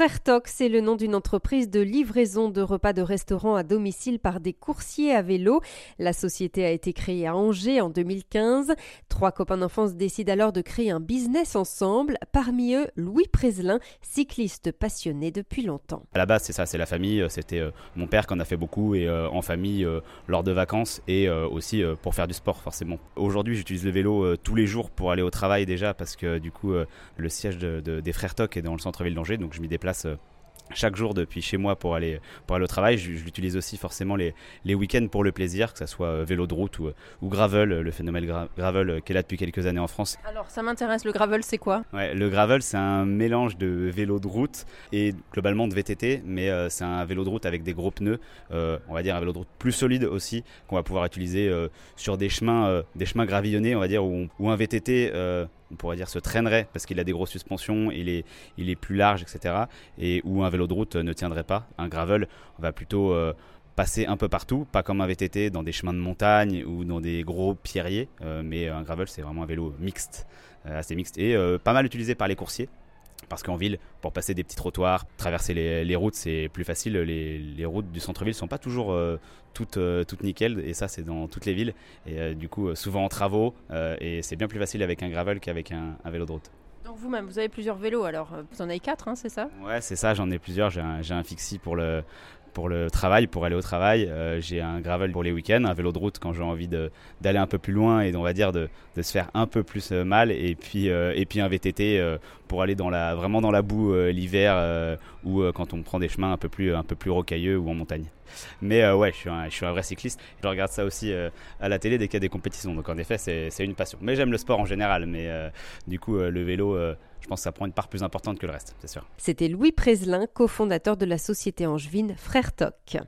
Frère Toc, c'est le nom d'une entreprise de livraison de repas de restaurant à domicile par des coursiers à vélo. La société a été créée à Angers en 2015. Trois copains d'enfance décident alors de créer un business ensemble. Parmi eux, Louis Prézelin, cycliste passionné depuis longtemps. À la base, c'est ça, c'est la famille. C'était euh, mon père qui en a fait beaucoup et euh, en famille euh, lors de vacances et aussi pour faire du sport forcément. Aujourd'hui, j'utilise le vélo tous les jours pour aller au travail déjà parce que du coup, le siège des Frères Toc est dans le centre-ville d'Angers, donc je m'y place euh, chaque jour depuis chez moi pour aller, pour aller au travail. Je, l'utilise aussi forcément les, les week-ends pour le plaisir, que ce soit euh, vélo de route ou, ou gravel, le phénomène gravel euh, qui est là depuis quelques années en France. Alors ça m'intéresse, le gravel c'est quoi? Ouais, Le gravel c'est un mélange de vélo de route et globalement de VTT, mais c'est un vélo de route avec des gros pneus, on va dire un vélo de route plus solide aussi, qu'on va pouvoir utiliser sur des chemins, des chemins gravillonnés, on va dire, ou, ou un VTT on pourrait dire, se traînerait parce qu'il a des grosses suspensions, il est, plus large, etc. Et où un vélo de route ne tiendrait pas. Un gravel va plutôt euh, passer un peu partout, pas comme un VTT dans des chemins de montagne ou dans des gros pierriers, euh, mais un gravel c'est vraiment un vélo mixte, euh, assez mixte et pas mal utilisé par les coursiers parce qu'en ville, pour passer des petits trottoirs, traverser les, routes, c'est plus facile. Les, routes du centre-ville sont pas toujours euh, toutes, euh, toutes nickel, et ça, c'est dans toutes les villes. Et euh, du coup, souvent en travaux, et c'est bien plus facile avec un gravel qu'avec un, vélo de route. Donc vous-même, vous avez plusieurs vélos, alors vous en avez quatre, hein, c'est ça? Ouais, c'est ça, j'en ai plusieurs. J'ai un, un, fixie pour le, pour le travail, pour aller au travail. Euh, j'ai un gravel pour les week-ends, un vélo de route quand j'ai envie d'aller un peu plus loin et on va dire de, se faire un peu plus euh, mal. Et puis, euh, et puis un VTT pour aller dans la, vraiment dans la boue l'hiver ou quand on prend des chemins un peu plus, un peu plus rocailleux ou en montagne. Mais ouais, je suis un vrai cycliste. Je regarde ça aussi à la télé dès qu'il y a des compétitions. Donc en effet, c'est une passion. Mais j'aime le sport en général. Mais du coup, le vélo, je pense que ça prend une part plus importante que le reste, c'est sûr. C'était Louis Prézelin, cofondateur de la société angevine Frère Toc.